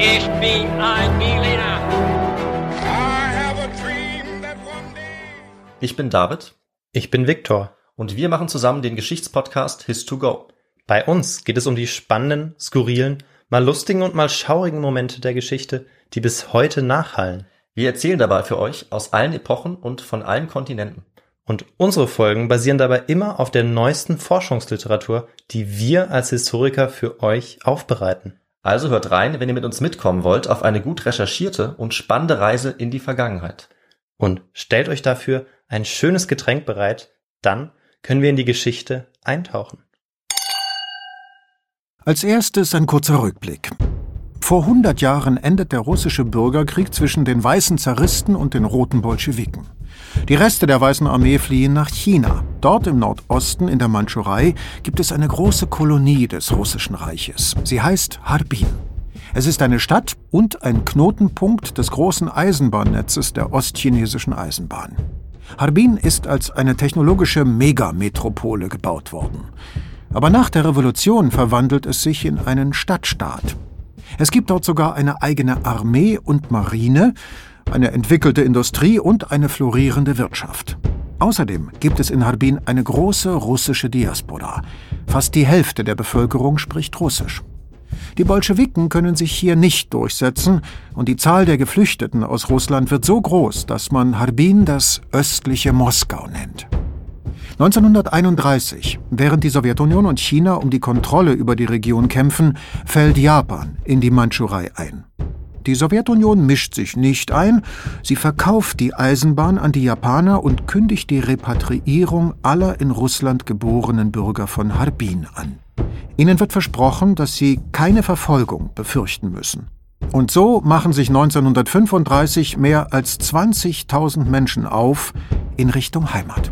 Ich bin ein Berliner. Ich bin David. Ich bin Viktor. Und wir machen zusammen den Geschichtspodcast His2Go. Bei uns geht es um die spannenden, skurrilen, mal lustigen und mal schaurigen Momente der Geschichte, die bis heute nachhallen. Wir erzählen dabei für euch aus allen Epochen und von allen Kontinenten. Und unsere Folgen basieren dabei immer auf der neuesten Forschungsliteratur, die wir als Historiker für euch aufbereiten. Also hört rein, wenn ihr mit uns mitkommen wollt, auf eine gut recherchierte und spannende Reise in die Vergangenheit. Und stellt euch dafür ein schönes Getränk bereit, dann können wir in die Geschichte eintauchen. Als erstes ein kurzer Rückblick. Vor 100 Jahren endet der russische Bürgerkrieg zwischen den weißen Zaristen und den roten Bolschewiken. Die Reste der Weißen Armee fliehen nach China. Dort im Nordosten in der Mandschurei gibt es eine große Kolonie des Russischen Reiches. Sie heißt Harbin. Es ist eine Stadt und ein Knotenpunkt des großen Eisenbahnnetzes der ostchinesischen Eisenbahn. Harbin ist als eine technologische Megametropole gebaut worden. Aber nach der Revolution verwandelt es sich in einen Stadtstaat. Es gibt dort sogar eine eigene Armee und Marine, eine entwickelte Industrie und eine florierende Wirtschaft. Außerdem gibt es in Harbin eine große russische Diaspora. Fast die Hälfte der Bevölkerung spricht Russisch. Die Bolschewiken können sich hier nicht durchsetzen und die Zahl der Geflüchteten aus Russland wird so groß, dass man Harbin das östliche Moskau nennt. 1931, während die Sowjetunion und China um die Kontrolle über die Region kämpfen, fällt Japan in die Mandschurei ein. Die Sowjetunion mischt sich nicht ein, sie verkauft die Eisenbahn an die Japaner und kündigt die Repatriierung aller in Russland geborenen Bürger von Harbin an. Ihnen wird versprochen, dass sie keine Verfolgung befürchten müssen. Und so machen sich 1935 mehr als 20.000 Menschen auf in Richtung Heimat.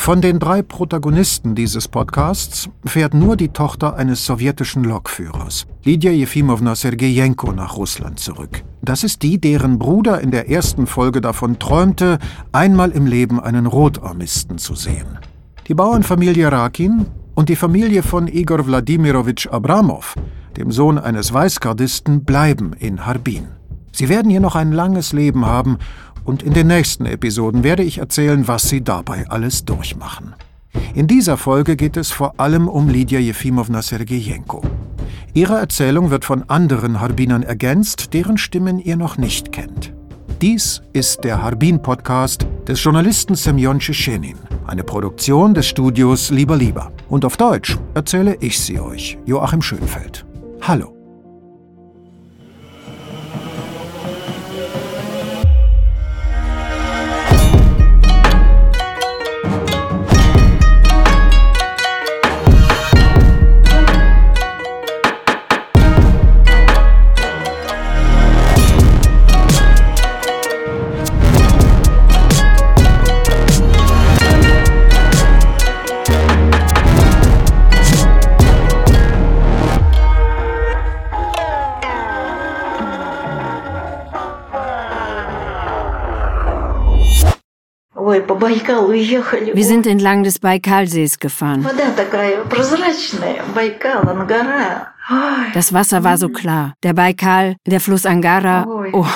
Von den drei Protagonisten dieses Podcasts fährt nur die Tochter eines sowjetischen Lokführers, Lydia Jefimowna Sergejenko, nach Russland zurück. Das ist die, deren Bruder in der ersten Folge davon träumte, einmal im Leben einen Rotarmisten zu sehen. Die Bauernfamilie Rakin und die Familie von Igor Wladimirowitsch Abramov, dem Sohn eines Weißgardisten, bleiben in Harbin. Sie werden hier noch ein langes Leben haben und in den nächsten Episoden werde ich erzählen, was sie dabei alles durchmachen. In dieser Folge geht es vor allem um Lydia Jefimowna Sergejenko. Ihre Erzählung wird von anderen Harbinern ergänzt, deren Stimmen ihr noch nicht kennt. Dies ist der Harbin-Podcast des Journalisten Semyon Tschetschenin, eine Produktion des Studios Lieber Lieber. Und auf Deutsch erzähle ich sie euch, Joachim Schönfeld. Hallo. Wir sind entlang des Baikalsees gefahren. Das Wasser war so klar. Der Baikal, der Fluss Angara. Oh.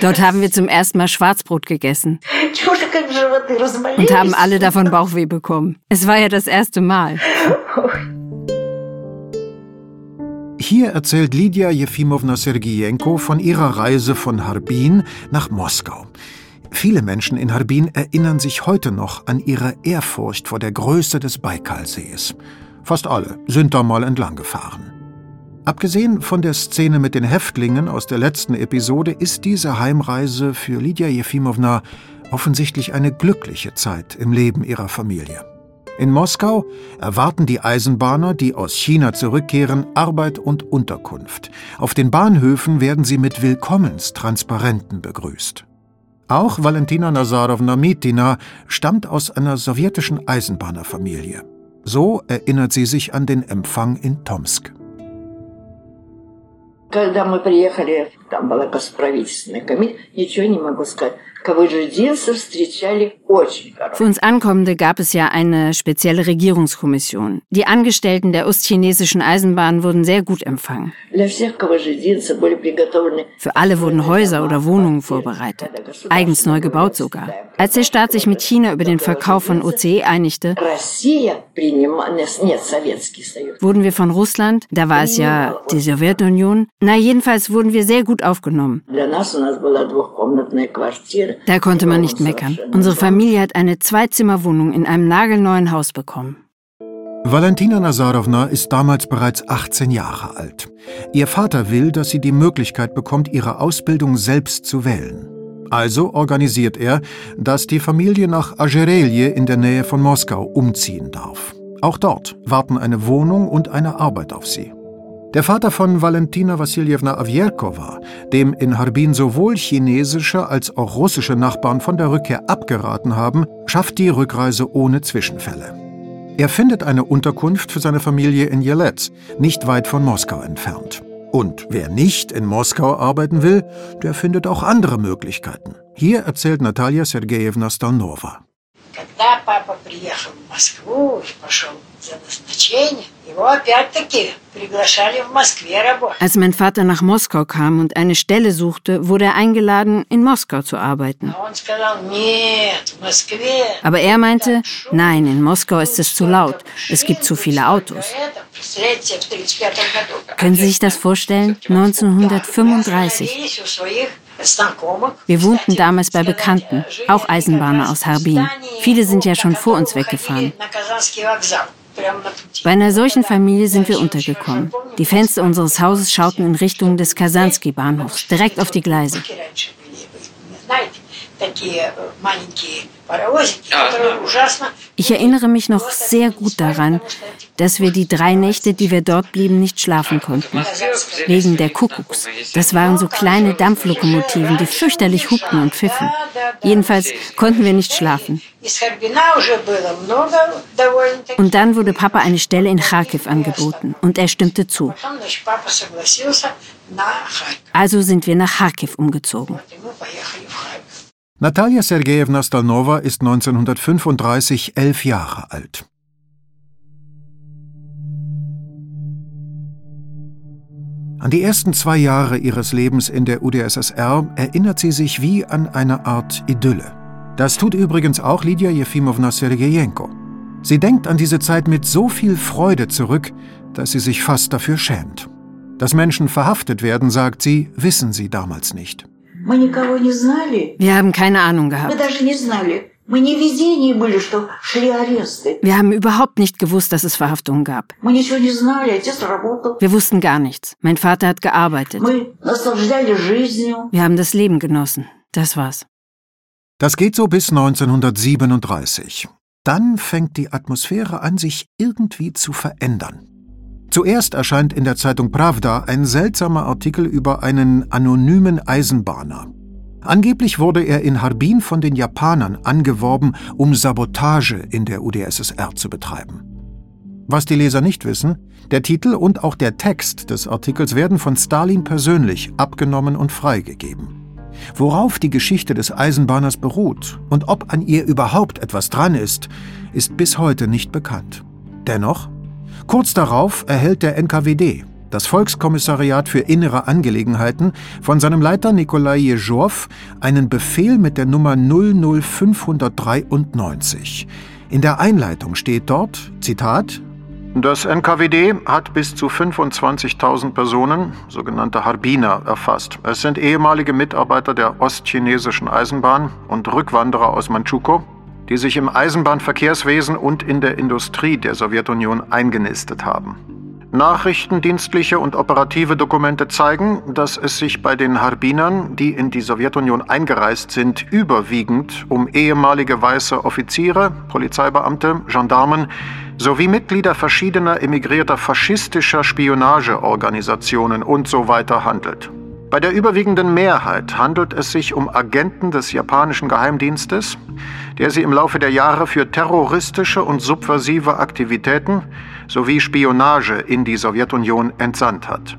Dort haben wir zum ersten Mal Schwarzbrot gegessen. Und haben alle davon Bauchweh bekommen. Es war ja das erste Mal. Hier erzählt Lydia Jefimowna Sergijenko von ihrer Reise von Harbin nach Moskau. Viele Menschen in Harbin erinnern sich heute noch an ihre Ehrfurcht vor der Größe des Baikalsees. Fast alle sind da mal entlang gefahren. Abgesehen von der Szene mit den Häftlingen aus der letzten Episode ist diese Heimreise für Lydia Jefimowna offensichtlich eine glückliche Zeit im Leben ihrer Familie. In Moskau erwarten die Eisenbahner, die aus China zurückkehren, Arbeit und Unterkunft. Auf den Bahnhöfen werden sie mit Willkommenstransparenten begrüßt. Auch Valentina Nazarowna Mitina stammt aus einer sowjetischen Eisenbahnerfamilie. So erinnert sie sich an den Empfang in Tomsk Там была правительственная комиссия, ничего не могу сказать. Für uns Ankommende gab es ja eine spezielle Regierungskommission. Die Angestellten der ostchinesischen Eisenbahn wurden sehr gut empfangen. Für alle wurden Häuser oder Wohnungen vorbereitet, eigens neu gebaut sogar. Als der Staat sich mit China über den Verkauf von OCE einigte, wurden wir von Russland, da war es ja die Sowjetunion, na jedenfalls wurden wir sehr gut aufgenommen. Da konnte man nicht meckern. Unsere Familie hat eine Zweizimmerwohnung in einem nagelneuen Haus bekommen. Valentina Nazarovna ist damals bereits 18 Jahre alt. Ihr Vater will, dass sie die Möglichkeit bekommt, ihre Ausbildung selbst zu wählen. Also organisiert er, dass die Familie nach Agerelje in der Nähe von Moskau umziehen darf. Auch dort warten eine Wohnung und eine Arbeit auf sie. Der Vater von Valentina Wassiljewna Avjerkova, dem in Harbin sowohl chinesische als auch russische Nachbarn von der Rückkehr abgeraten haben, schafft die Rückreise ohne Zwischenfälle. Er findet eine Unterkunft für seine Familie in Jelez, nicht weit von Moskau entfernt. Und wer nicht in Moskau arbeiten will, der findet auch andere Möglichkeiten. Hier erzählt Natalia Sergejewna Stalnova. Когда папа приехал в Москву и пошел за назначение, als mein Vater nach Moskau kam und eine Stelle suchte, wurde er eingeladen, in Moskau zu arbeiten. Aber er meinte, nein, in Moskau ist es zu laut, es gibt zu viele Autos. Können Sie sich das vorstellen? 1935. Wir wohnten damals bei Bekannten, auch Eisenbahner aus Harbin. Viele sind ja schon vor uns weggefahren. Bei einer solchen Familie sind wir untergekommen. Die Fenster unseres Hauses schauten in Richtung des Kasansky-Bahnhofs, direkt auf die Gleise. Ich erinnere mich noch sehr gut daran, dass wir die drei Nächte, die wir dort blieben, nicht schlafen konnten. Wegen der Kuckucks. Das waren so kleine Dampflokomotiven, die fürchterlich hupten und pfiffen. Jedenfalls konnten wir nicht schlafen. Und dann wurde Papa eine Stelle in Kharkiv angeboten und er stimmte zu. Also sind wir nach Kharkiv umgezogen. Natalia Sergejewna Stalnova ist 1935 elf Jahre alt. An die ersten zwei Jahre ihres Lebens in der UdSSR erinnert sie sich wie an eine Art Idylle. Das tut übrigens auch Lydia Jefimowna Sergejenko. Sie denkt an diese Zeit mit so viel Freude zurück, dass sie sich fast dafür schämt. Dass Menschen verhaftet werden, sagt sie, wissen sie damals nicht. Wir haben keine Ahnung gehabt. Wir haben überhaupt nicht gewusst, dass es Verhaftungen gab. Wir wussten gar nichts. Mein Vater hat gearbeitet. Wir haben das Leben genossen. Das war's. Das geht so bis 1937. Dann fängt die Atmosphäre an, sich irgendwie zu verändern. Zuerst erscheint in der Zeitung Pravda ein seltsamer Artikel über einen anonymen Eisenbahner. Angeblich wurde er in Harbin von den Japanern angeworben, um Sabotage in der UdSSR zu betreiben. Was die Leser nicht wissen, der Titel und auch der Text des Artikels werden von Stalin persönlich abgenommen und freigegeben. Worauf die Geschichte des Eisenbahners beruht und ob an ihr überhaupt etwas dran ist, ist bis heute nicht bekannt. Dennoch Kurz darauf erhält der NKWD, das Volkskommissariat für innere Angelegenheiten, von seinem Leiter Nikolai Jeżow einen Befehl mit der Nummer 00593. In der Einleitung steht dort, Zitat, das NKWD hat bis zu 25.000 Personen, sogenannte Harbiner, erfasst. Es sind ehemalige Mitarbeiter der ostchinesischen Eisenbahn und Rückwanderer aus Manchukuo, die sich im Eisenbahnverkehrswesen und in der Industrie der Sowjetunion eingenistet haben. Nachrichtendienstliche und operative Dokumente zeigen, dass es sich bei den Harbinern, die in die Sowjetunion eingereist sind, überwiegend um ehemalige weiße Offiziere, Polizeibeamte, Gendarmen sowie Mitglieder verschiedener emigrierter faschistischer Spionageorganisationen und so weiter handelt. Bei der überwiegenden Mehrheit handelt es sich um Agenten des japanischen Geheimdienstes, der sie im Laufe der Jahre für terroristische und subversive Aktivitäten sowie Spionage in die Sowjetunion entsandt hat.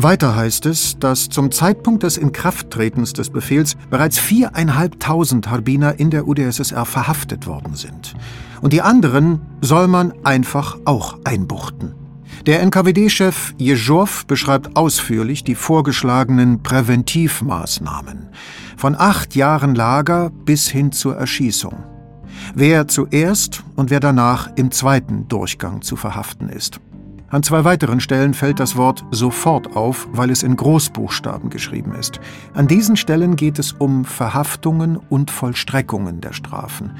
Weiter heißt es, dass zum Zeitpunkt des Inkrafttretens des Befehls bereits viereinhalbtausend Harbiner in der UdSSR verhaftet worden sind. Und die anderen soll man einfach auch einbuchten. Der NKWD-Chef Jeżow beschreibt ausführlich die vorgeschlagenen Präventivmaßnahmen. Von acht Jahren Lager bis hin zur Erschießung. Wer zuerst und wer danach im zweiten Durchgang zu verhaften ist. An zwei weiteren Stellen fällt das Wort sofort auf, weil es in Großbuchstaben geschrieben ist. An diesen Stellen geht es um Verhaftungen und Vollstreckungen der Strafen.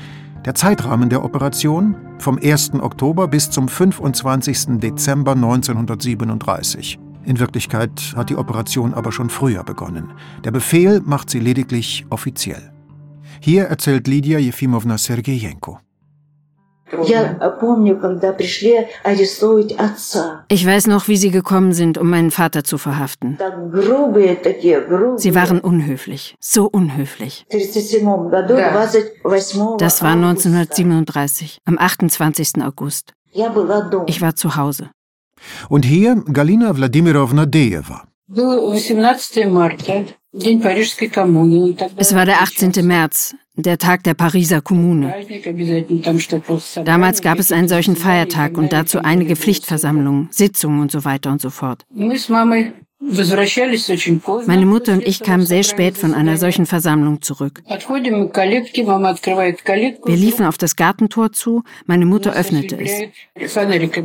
Der Zeitrahmen der Operation vom 1. Oktober bis zum 25. Dezember 1937. In Wirklichkeit hat die Operation aber schon früher begonnen. Der Befehl macht sie lediglich offiziell. Hier erzählt Lydia Jefimowna Sergejenko. Ich weiß noch, wie sie gekommen sind, um meinen Vater zu verhaften. Sie waren unhöflich, so unhöflich. Das war 1937, am 28. August. Ich war zu Hause. Und hier Galina Wladimirovna Dejewa. Es war der 18. März, der Tag der Pariser Kommune. Damals gab es einen solchen Feiertag und dazu einige Pflichtversammlungen, Sitzungen und so weiter und so fort. Meine Mutter und ich kamen sehr spät von einer solchen Versammlung zurück. Wir liefen auf das Gartentor zu, meine Mutter öffnete es.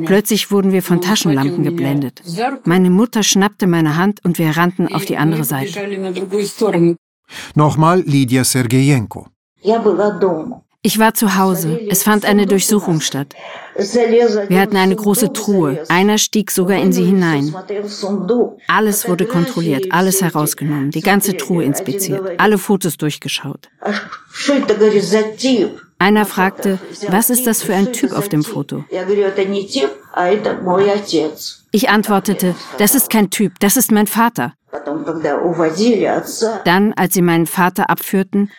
Plötzlich wurden wir von Taschenlampen geblendet. Meine Mutter schnappte meine Hand und wir rannten auf die andere Seite. Nochmal Lydia Sergejenko. Ich war zu Hause. Es fand eine Durchsuchung statt. Wir hatten eine große Truhe. Einer stieg sogar in sie hinein. Alles wurde kontrolliert, alles herausgenommen, die ganze Truhe inspiziert, alle Fotos durchgeschaut. Einer fragte, was ist das für ein Typ auf dem Foto? Ich antwortete, das ist kein Typ, das ist mein Vater. Dann, als sie meinen Vater abführten,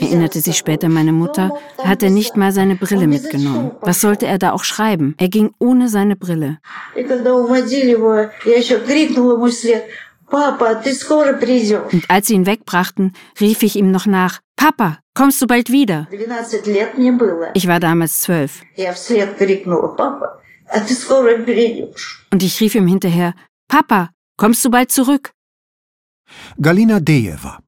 Erinnerte sich später meine Mutter, hat er nicht mal seine Brille mitgenommen. Was sollte er da auch schreiben? Er ging ohne seine Brille. Und als sie ihn wegbrachten, rief ich ihm noch nach, Papa, kommst du bald wieder? Ich war damals zwölf. Und ich rief ihm hinterher, Papa, kommst du bald zurück? Galina Dejewa.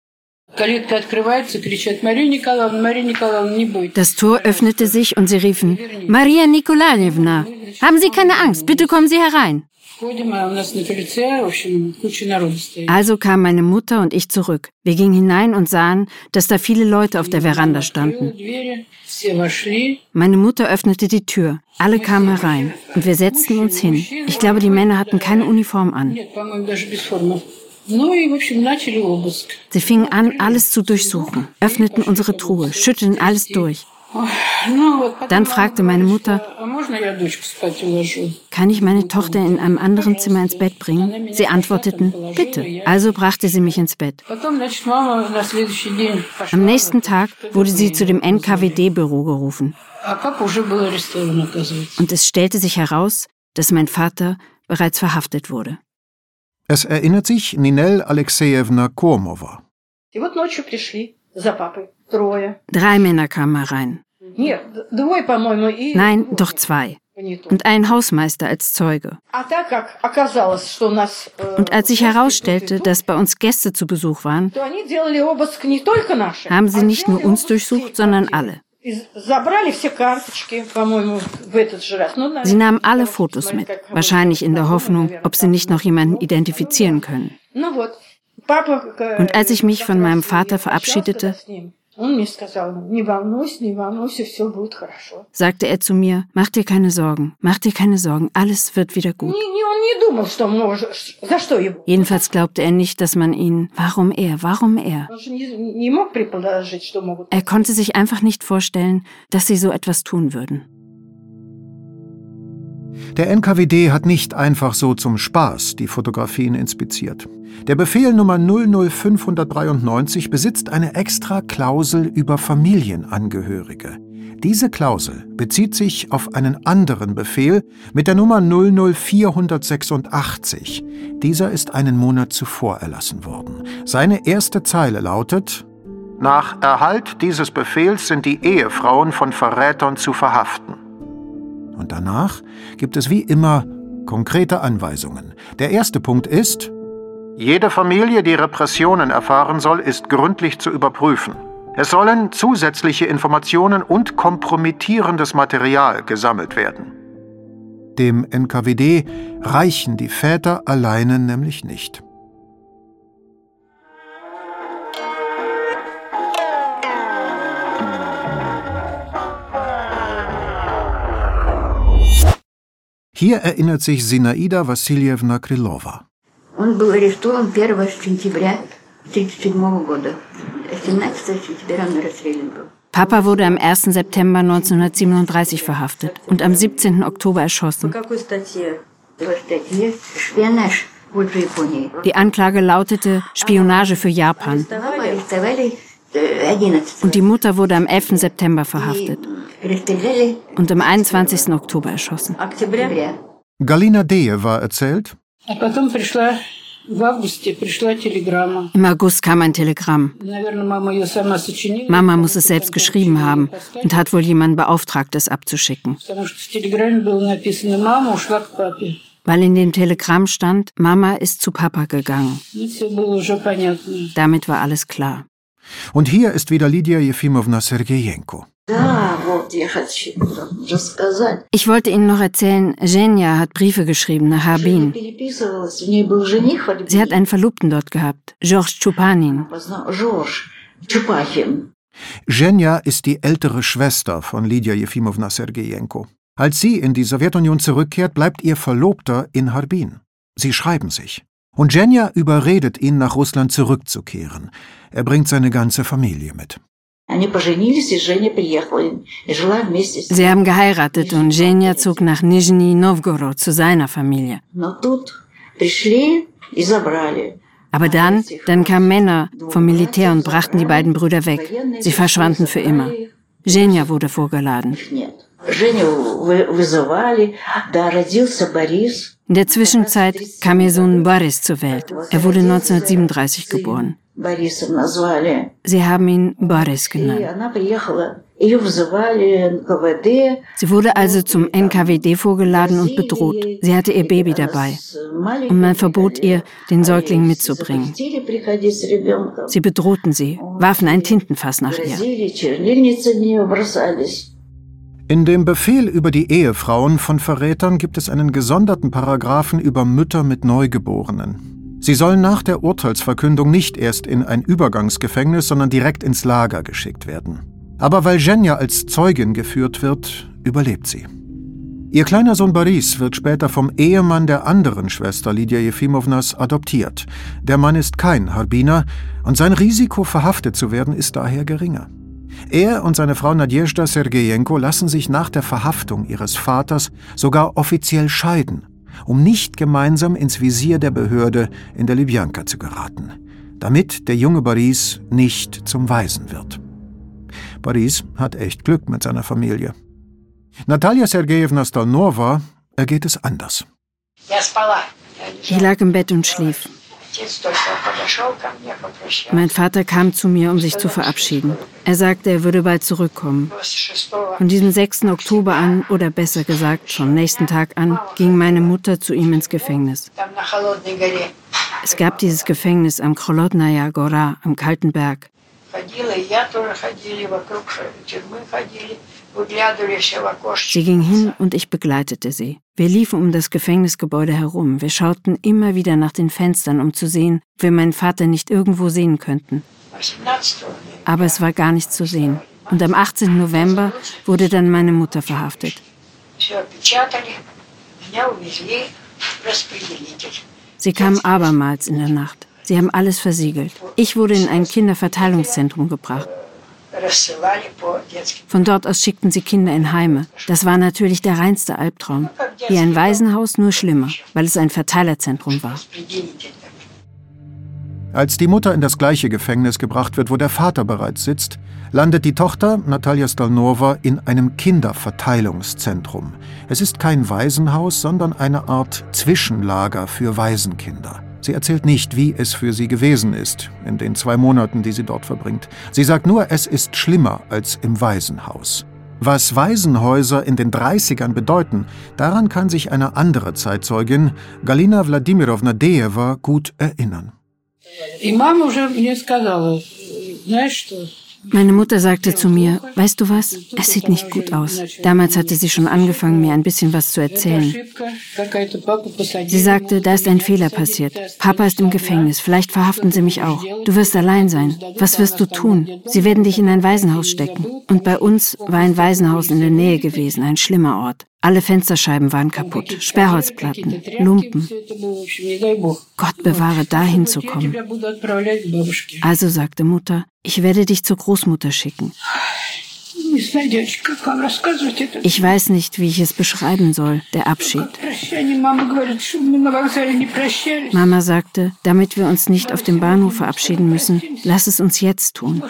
Das Tor öffnete sich und sie riefen, Maria Nikolajewna, haben Sie keine Angst, bitte kommen Sie herein. Also kamen meine Mutter und ich zurück. Wir gingen hinein und sahen, dass da viele Leute auf der Veranda standen. Meine Mutter öffnete die Tür. Alle kamen herein und wir setzten uns hin. Ich glaube, die Männer hatten keine Uniform an. Sie fingen an, alles zu durchsuchen, öffneten unsere Truhe, schüttelten alles durch. Dann fragte meine Mutter, kann ich meine Tochter in einem anderen Zimmer ins Bett bringen? Sie antworteten, bitte. Also brachte sie mich ins Bett. Am nächsten Tag wurde sie zu dem NKWD-Büro gerufen. Und es stellte sich heraus, dass mein Vater bereits verhaftet wurde. Es erinnert sich Ninel Alexejewna Kormova. Drei Männer kamen herein. Nein, doch zwei. Und ein Hausmeister als Zeuge. Und als sich herausstellte, dass bei uns Gäste zu Besuch waren, haben sie nicht nur uns durchsucht, sondern alle. Sie nahmen alle Fotos mit, wahrscheinlich in der Hoffnung, ob sie nicht noch jemanden identifizieren können. Und als ich mich von meinem Vater verabschiedete, sagte er zu mir, mach dir keine Sorgen, mach dir keine Sorgen, alles wird wieder gut. Jedenfalls glaubte er nicht, dass man ihn, warum er, warum er? Er konnte sich einfach nicht vorstellen, dass sie so etwas tun würden. Der NKWD hat nicht einfach so zum Spaß die Fotografien inspiziert. Der Befehl Nummer 00593 besitzt eine extra Klausel über Familienangehörige. Diese Klausel bezieht sich auf einen anderen Befehl mit der Nummer 00486. Dieser ist einen Monat zuvor erlassen worden. Seine erste Zeile lautet Nach Erhalt dieses Befehls sind die Ehefrauen von Verrätern zu verhaften. Und danach gibt es wie immer konkrete Anweisungen. Der erste Punkt ist Jede Familie, die Repressionen erfahren soll, ist gründlich zu überprüfen. Es sollen zusätzliche Informationen und kompromittierendes Material gesammelt werden. Dem NKWD reichen die Väter alleine nämlich nicht. Hier erinnert sich Sinaida Wassiljewna Krylova. Он был арестован 1 сентября 1937 года. 17 сентября он расстрелян был. Papa wurde am 1. September 1937 verhaftet und am 17. Oktober erschossen. По статье? По статье «Шпионаж в пользу Японии». Die Anklage lautete Spionage für Japan Маму арестовали э, 11 und die Mutter wurde am 11. September verhaftet расстреляли und am 21. Oktober erschossen. Galina Dejeva erzählt, im August kam ein Telegramm. Mama muss es selbst geschrieben haben und hat wohl jemanden beauftragt, es abzuschicken. Weil in dem Telegramm stand, Mama ist zu Papa gegangen. Damit war alles klar. Und hier ist wieder Lydia Jefimowna Sergejenko. Ich wollte Ihnen noch erzählen, Zhenya hat Briefe geschrieben nach Harbin. Sie hat einen Verlobten dort gehabt, Georges Chupanin. Zhenya ist die ältere Schwester von Lydia Jefimowna Sergejenko. Als sie in die Sowjetunion zurückkehrt, bleibt ihr Verlobter in Harbin. Sie schreiben sich. Und Zhenya überredet ihn, nach Russland zurückzukehren. Er bringt seine ganze Familie mit. Они поженились, и Женя приехала и жила вместе с Sie haben geheiratet und Zhenya zog nach Nizhny Novgorod zu seiner Familie. Но тут пришли и забрали. Aber dann, dann kamen Männer vom Militär und brachten die beiden Brüder weg. Sie verschwanden für immer. Zhenya wurde vorgeladen. Их нет. Женю вы- вызывали, да, родился Борис. In der Zwischenzeit kam ihr Sohn Boris zur Welt. Er wurde 1937 geboren. Sie haben ihn Boris genannt. Sie wurde also zum NKWD vorgeladen und bedroht. Sie hatte ihr Baby dabei. Und man verbot ihr, den Säugling mitzubringen. Sie bedrohten sie, warfen ein Tintenfass nach ihr. In dem Befehl über die Ehefrauen von Verrätern gibt es einen gesonderten Paragraphen über Mütter mit Neugeborenen. Sie sollen nach der Urteilsverkündung nicht erst in ein Übergangsgefängnis, sondern direkt ins Lager geschickt werden. Aber weil Jenja als Zeugin geführt wird, überlebt sie. Ihr kleiner Sohn Boris wird später vom Ehemann der anderen Schwester Lydia Jefimownas adoptiert. Der Mann ist kein Harbiner und sein Risiko, verhaftet zu werden, ist daher geringer. Er und seine Frau Nadjezhda Sergejenko lassen sich nach der Verhaftung ihres Vaters sogar offiziell scheiden, um nicht gemeinsam ins Visier der Behörde in der Libyanka zu geraten, damit der junge Boris nicht zum Waisen wird. Boris hat echt Glück mit seiner Familie. Natalia Sergejewna Stalnova ergeht es anders. Ich lag im Bett und schlief. Mein Vater kam zu mir, um sich zu verabschieden. Er sagte, er würde bald zurückkommen. Von diesem 6. Oktober an, oder besser gesagt, schon nächsten Tag an, ging meine Mutter zu ihm ins Gefängnis. Es gab dieses Gefängnis am Krolodnaya Gora, am Kalten Berg. Sie ging hin und ich begleitete sie. Wir liefen um das Gefängnisgebäude herum, wir schauten immer wieder nach den Fenstern, um zu sehen, ob wir meinen Vater nicht irgendwo sehen könnten. Aber es war gar nichts zu sehen. Und am 18. November wurde dann meine Mutter verhaftet. Sie kam abermals in der Nacht. Sie haben alles versiegelt. Ich wurde in ein Kinderverteilungszentrum gebracht. Von dort aus schickten sie Kinder in Heime. Das war natürlich der reinste Albtraum. Wie ein Waisenhaus, nur schlimmer, weil es ein Verteilerzentrum war. Als die Mutter in das gleiche Gefängnis gebracht wird, wo der Vater bereits sitzt, landet die Tochter, Natalia Stalnova, in einem Kinderverteilungszentrum. Es ist kein Waisenhaus, sondern eine Art Zwischenlager für Waisenkinder. Sie erzählt nicht, wie es für sie gewesen ist, in den zwei Monaten, die sie dort verbringt. Sie sagt nur, es ist schlimmer als im Waisenhaus. Was Waisenhäuser in den 30ern bedeuten, daran kann sich eine andere Zeitzeugin, Galina Wladimirovna Dejewa, gut erinnern. И мама уже мне сказала, знаешь что, meine Mutter sagte zu mir, weißt du was, es sieht nicht gut aus. Damals hatte sie schon angefangen, mir ein bisschen was zu erzählen. Sie sagte, da ist ein Fehler passiert. Papa ist im Gefängnis, vielleicht verhaften sie mich auch. Du wirst allein sein. Was wirst du tun? Sie werden dich in ein Waisenhaus stecken. Und bei uns war ein Waisenhaus in der Nähe gewesen, ein schlimmer Ort. Alle Fensterscheiben waren kaputt, Sperrholzplatten, Lumpen. Gott bewahre, da hinzukommen. Also sagte Mutter, ich werde dich zur Großmutter schicken. Ich weiß nicht, wie ich es beschreiben soll, der Abschied. Mama sagte, damit wir uns nicht auf dem Bahnhof verabschieden müssen, lass es uns jetzt tun.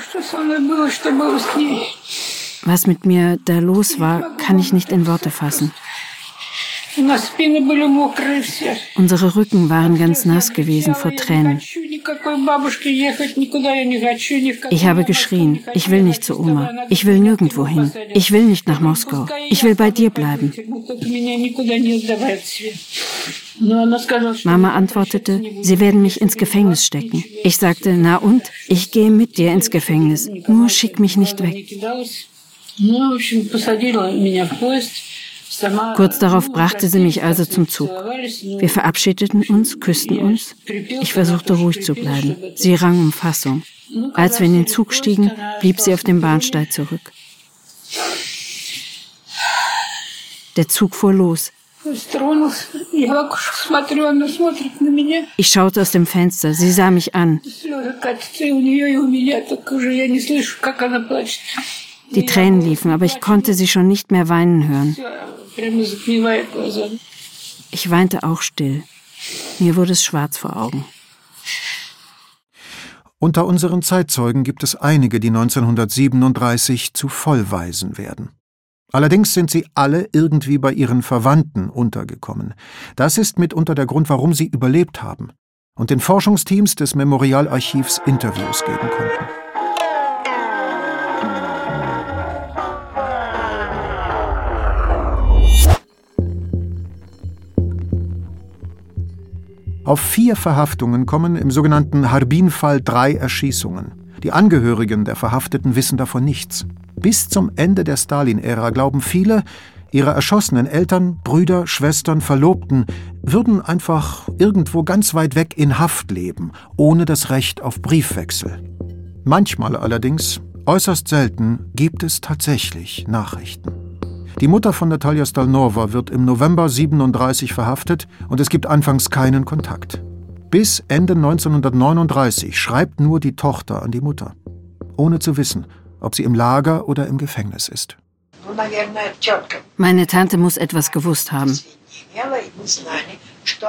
Was mit mir da los war, kann ich nicht in Worte fassen. Unsere Rücken waren ganz nass gewesen vor Tränen. Ich habe geschrien, ich will nicht zu Oma, ich will nirgendwo hin, ich will nicht nach Moskau, ich will bei dir bleiben. Mama antwortete, sie werden mich ins Gefängnis stecken. Ich sagte, na und? Ich gehe mit dir ins Gefängnis, nur schick mich nicht weg. Kurz darauf brachte sie mich also zum Zug. Wir verabschiedeten uns, küssten uns. Ich versuchte ruhig zu bleiben. Sie rang um Fassung. Als wir in den Zug stiegen, blieb sie auf dem Bahnsteig zurück. Der Zug fuhr los. Ich schaute aus dem Fenster. Sie sah mich an. Die Tränen liefen, aber ich konnte sie schon nicht mehr weinen hören. Ich weinte auch still. Mir wurde es schwarz vor Augen. Unter unseren Zeitzeugen gibt es einige, die 1937 zu Vollwaisen werden. Allerdings sind sie alle irgendwie bei ihren Verwandten untergekommen. Das ist mitunter der Grund, warum sie überlebt haben und den Forschungsteams des Memorialarchivs Interviews geben konnten. Auf vier Verhaftungen kommen im sogenannten Harbin-Fall drei Erschießungen. Die Angehörigen der Verhafteten wissen davon nichts. Bis zum Ende der Stalin-Ära glauben viele, ihre erschossenen Eltern, Brüder, Schwestern, Verlobten würden einfach irgendwo ganz weit weg in Haft leben, ohne das Recht auf Briefwechsel. Manchmal allerdings, äußerst selten, gibt es tatsächlich Nachrichten. Die Mutter von Natalia Stalnova wird im November 37 verhaftet und es gibt anfangs keinen Kontakt. Bis Ende 1939 schreibt nur die Tochter an die Mutter, ohne zu wissen, ob sie im Lager oder im Gefängnis ist. Meine Tante muss etwas gewusst haben.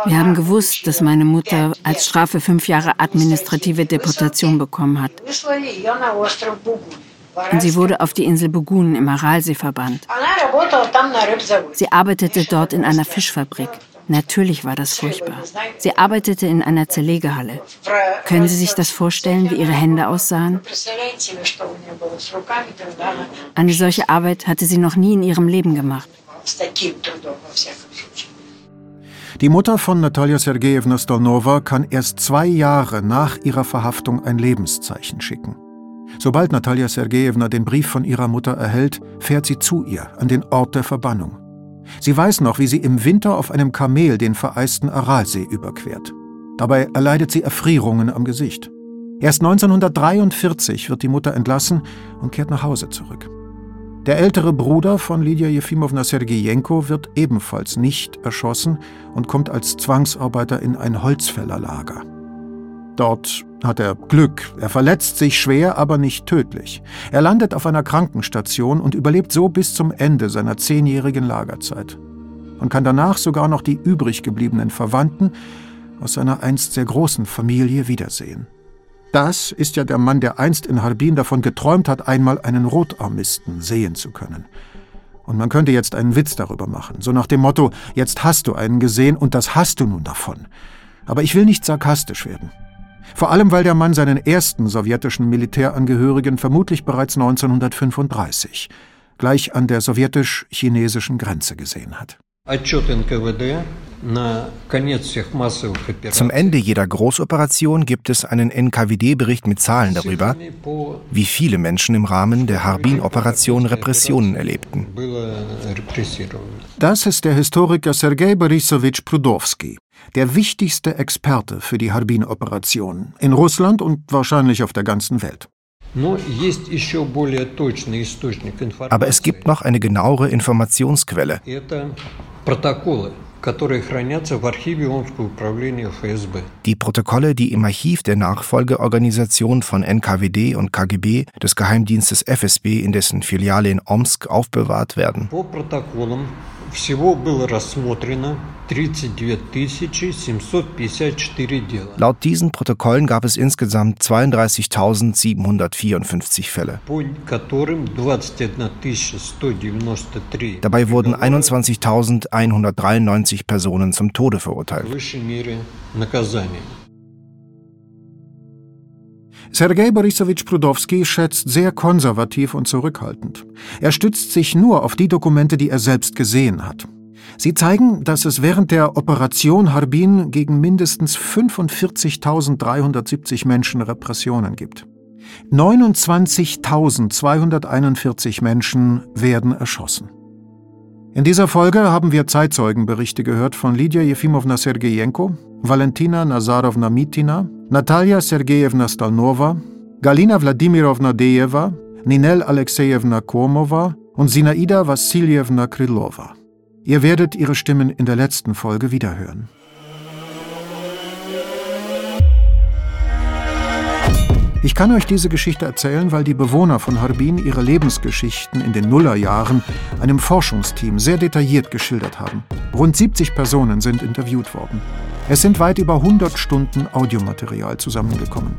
Wir haben gewusst, dass meine Mutter als Strafe fünf Jahre administrative Deportation bekommen hat. Und sie wurde auf die Insel Bugun im Aralsee verbannt. Sie arbeitete dort in einer Fischfabrik. Natürlich war das furchtbar. Sie arbeitete in einer Zerlegehalle. Können Sie sich das vorstellen, wie ihre Hände aussahen? Eine solche Arbeit hatte sie noch nie in ihrem Leben gemacht. Die Mutter von Natalia Sergejewna Stolnova kann erst zwei Jahre nach ihrer Verhaftung ein Lebenszeichen schicken. Sobald Natalia Sergejewna den Brief von ihrer Mutter erhält, fährt sie zu ihr an den Ort der Verbannung. Sie weiß noch, wie sie im Winter auf einem Kamel den vereisten Aralsee überquert. Dabei erleidet sie Erfrierungen am Gesicht. Erst 1943 wird die Mutter entlassen und kehrt nach Hause zurück. Der ältere Bruder von Lydia Jefimowna Sergejenko wird ebenfalls nicht erschossen und kommt als Zwangsarbeiter in ein Holzfällerlager. Dort hat er Glück. Er verletzt sich schwer, aber nicht tödlich. Er landet auf einer Krankenstation und überlebt so bis zum Ende seiner zehnjährigen Lagerzeit. Und kann danach sogar noch die übrig gebliebenen Verwandten aus seiner einst sehr großen Familie wiedersehen. Das ist ja der Mann, der einst in Harbin davon geträumt hat, einmal einen Rotarmisten sehen zu können. Und man könnte jetzt einen Witz darüber machen, so nach dem Motto, jetzt hast du einen gesehen und das hast du nun davon. Aber ich will nicht sarkastisch werden. Vor allem, weil der Mann seinen ersten sowjetischen Militärangehörigen vermutlich bereits 1935, gleich an der sowjetisch-chinesischen Grenze gesehen hat. Zum Ende jeder Großoperation gibt es einen NKWD-Bericht mit Zahlen darüber, wie viele Menschen im Rahmen der Harbin-Operation Repressionen erlebten. Das ist der Historiker Sergei Borisowitsch Prudowski, der wichtigste Experte für die Harbin-Operation in Russland und wahrscheinlich auf der ganzen Welt. Aber es gibt noch eine genauere Informationsquelle. Die Protokolle, die im Archiv der Nachfolgeorganisation von NKWD und KGB des Geheimdienstes FSB in dessen Filiale in Omsk aufbewahrt werden. Всего было рассмотрено 32 754 дела. Laut diesen Protokollen gab es insgesamt 32.754 Fälle. Dabei wurden 21.193 Personen zum Tode verurteilt. Sergei Borisowitsch Prudowski schätzt sehr konservativ und zurückhaltend. Er stützt sich nur auf die Dokumente, die er selbst gesehen hat. Sie zeigen, dass es während der Operation Harbin gegen mindestens 45.370 Menschen Repressionen gibt. 29.241 Menschen werden erschossen. In dieser Folge haben wir Zeitzeugenberichte gehört von Lydia Jefimowna Sergejenko, Valentina Nazarowna Mitina, Natalia Sergejewna Stalnova, Galina Wladimirovna Dejeva, Ninel Alexejewna Komova und Sinaida Wassiljewna Krylova. Ihr werdet ihre Stimmen in der letzten Folge wiederhören. Ich kann euch diese Geschichte erzählen, weil die Bewohner von Harbin ihre Lebensgeschichten in den Nullerjahren einem Forschungsteam sehr detailliert geschildert haben. Rund 70 Personen sind interviewt worden. Es sind weit über 100 Stunden Audiomaterial zusammengekommen.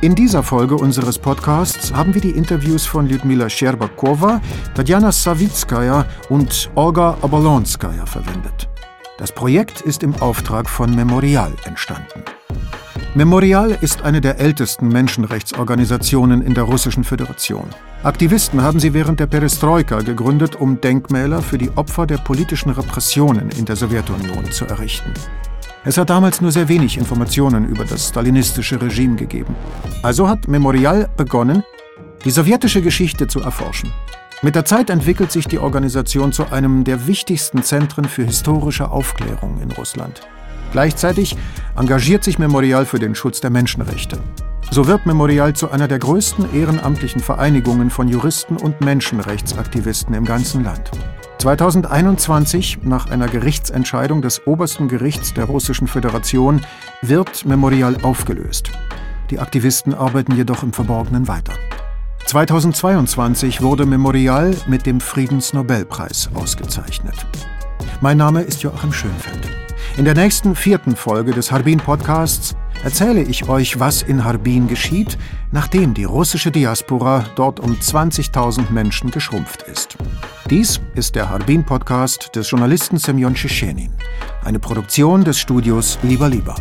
In dieser Folge unseres Podcasts haben wir die Interviews von Lyudmila Sherbakova, Tatjana Savitskaya und Olga Obolonskaya verwendet. Das Projekt ist im Auftrag von Memorial entstanden. Memorial ist eine der ältesten Menschenrechtsorganisationen in der Russischen Föderation. Aktivisten haben sie während der Perestroika gegründet, um Denkmäler für die Opfer der politischen Repressionen in der Sowjetunion zu errichten. Es hat damals nur sehr wenig Informationen über das stalinistische Regime gegeben. Also hat Memorial begonnen, die sowjetische Geschichte zu erforschen. Mit der Zeit entwickelt sich die Organisation zu einem der wichtigsten Zentren für historische Aufklärung in Russland. Gleichzeitig engagiert sich Memorial für den Schutz der Menschenrechte. So wird Memorial zu einer der größten ehrenamtlichen Vereinigungen von Juristen und Menschenrechtsaktivisten im ganzen Land. 2021, nach einer Gerichtsentscheidung des obersten Gerichts der Russischen Föderation, wird Memorial aufgelöst. Die Aktivisten arbeiten jedoch im Verborgenen weiter. 2022 wurde Memorial mit dem Friedensnobelpreis ausgezeichnet. Mein Name ist Joachim Schönfeld. In der nächsten vierten Folge des Harbin Podcasts erzähle ich euch, was in Harbin geschieht, nachdem die russische Diaspora dort um 20.000 Menschen geschrumpft ist. Dies ist der Harbin Podcast des Journalisten Semyon Tschetschenin, eine Produktion des Studios Lieber Lieber.